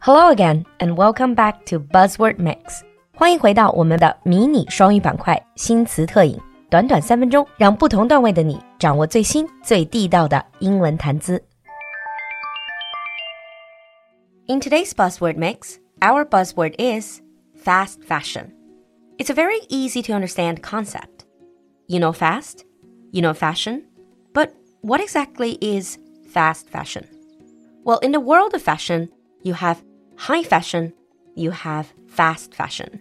Hello again, and welcome back to Buzzword Mix. 欢迎回到我们的迷你双语板块新词特饮，短短三分钟，让不同段位的你掌握最新最地道的英文谈资。In today's buzzword mix, our buzzword is fast fashion. It's a very easy to understand concept. You know fast, you know fashion, but what exactly is fast fashion? Well, in the world of fashion, you have high fashion, you have fast fashion.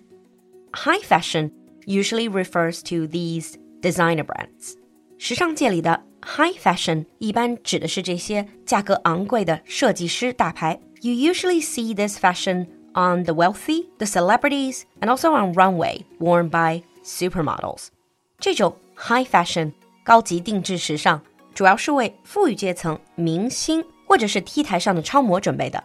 High fashion usually refers to these designer brands. 时尚界里的 high fashion 一般指的是这些价格昂贵的设计师大牌。You usually see this fashion on the wealthy, the celebrities, and also on runway worn by supermodels. 这种 high fashion 高级定制时尚， 主要是为富裕阶层、明星或者是 T 台上的超模准备的。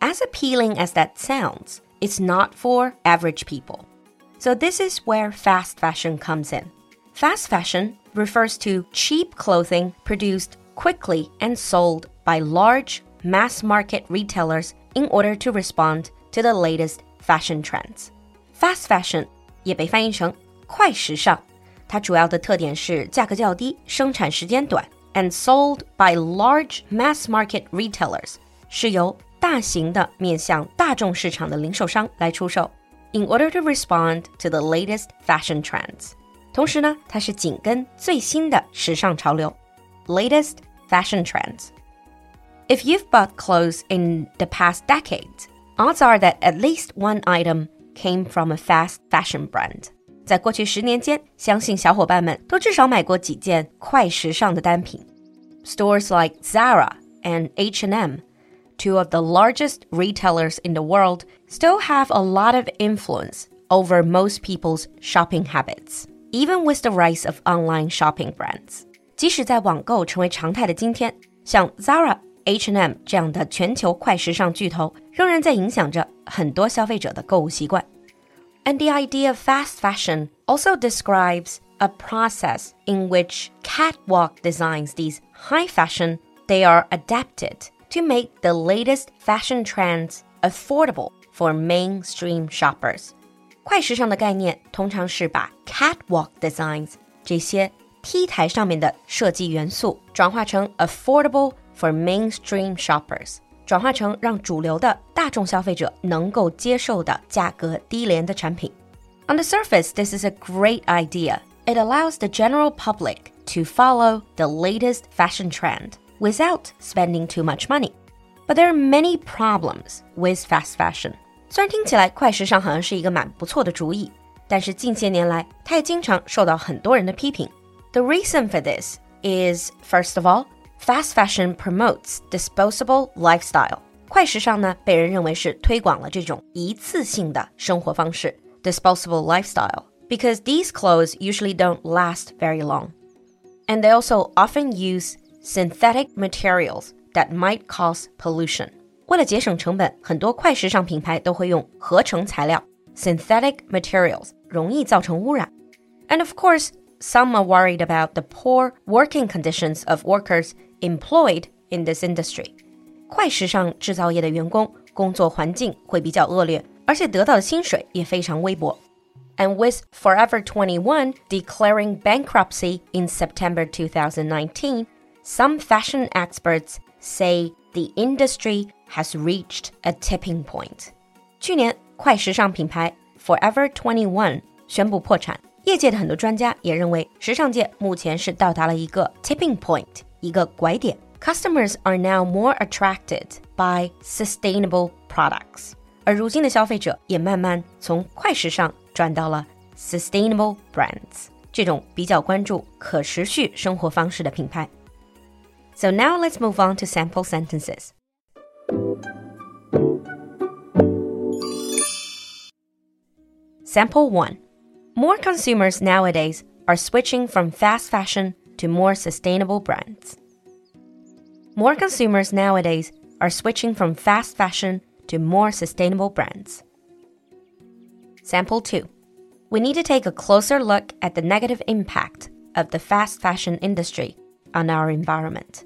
As appealing as that sounds, it's not for average people. So this is where fast fashion comes in. Fast fashion refers to cheap clothing produced quickly and sold by large mass market retailers in order to respond to the latest fashion trends. Fast fashion 也被翻译成快时尚，它主要的特点是价格较低，生产时间短 ，and sold by large mass market retailers 是由大型的面向大众市场的零售商来出售。in order to respond to the latest fashion trends. 同时呢，它是紧跟最新的时尚潮流，latest fashion trends. If you've bought clothes in the past decades, odds are that at least one item came from a fast fashion brand. 在过去十年间，相信小伙伴们都至少买过几件快时尚的单品。Stores like Zara and H&M two of the largest retailers in the world, still have a lot of influence over most people's shopping habits, even with the rise of online shopping brands. 即使在网购成为常态的今天，像 Zara、H&M 这样的全球快时尚巨头，仍然在影响着很多消费者的购物习惯。 And the idea of fast fashion also describes a process in which catwalk designs these high fashion they are adapted to make the latest fashion trends affordable for mainstream shoppers. 快时尚的概念通常是把 catwalk designs 这些 T 台上面的设计元素转化成 affordable for mainstream shoppers， 转化成让主流的大众消费者能够接受的价格低廉的产品。On the surface, this is a great idea. It allows the general public to follow the latest fashion trend without spending too much money. But there are many problems with fast fashion. 虽然听起来快时尚好像是一个蛮不错的主意，但是近些年来，它也经常受到很多人的批评。The reason for this is, first of all, fast fashion promotes disposable lifestyle. 快时尚呢，被人认为是推广了这种一次性的生活方式 （disposable lifestyle） because these clothes usually don't last very long, and they also often use synthetic materials that might cause pollution. 为了节省成本，很多快时尚品牌都会用合成材料 synthetic materials，容易造成污染。And of course, some are worried about the poor working conditions of workers employed in this industry. 快时尚制造业的员工工作环境会比较恶劣，而且得到的薪水也非常微薄。And with Forever 21 declaring bankruptcy in September 2019, some fashion experts say the industry has reached a tipping point. 去年，快时尚品牌 Forever 21宣布破产。业界的很多专家也认为，时尚界目前是到达了一个 tipping point， 一个拐点。Customers are now more attracted by sustainable products，而如今的消费者也慢慢从快时尚转到了 sustainable brands 这种比较关注可持续生活方式的品牌。so now let's move on to sample sentences. Sample 1. More consumers nowadays are switching from fast fashion to more sustainable brands. More consumers nowadays are switching from fast fashion to more sustainable brands. Sample 2. We need to take a closer look at the negative impact of the fast fashion industry on our environment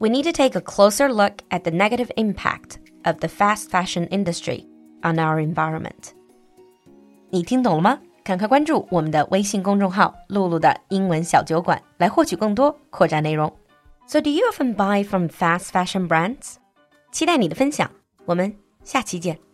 we need to take a closer look at the negative impact of the fast fashion industry on our environment. 你听懂了吗？ 赶快关注我们的微信公众号“露露的英文小酒馆”来获取更多扩展内容。So, do you often buy from fast fashion brands? 期待你的分享，我们下期见。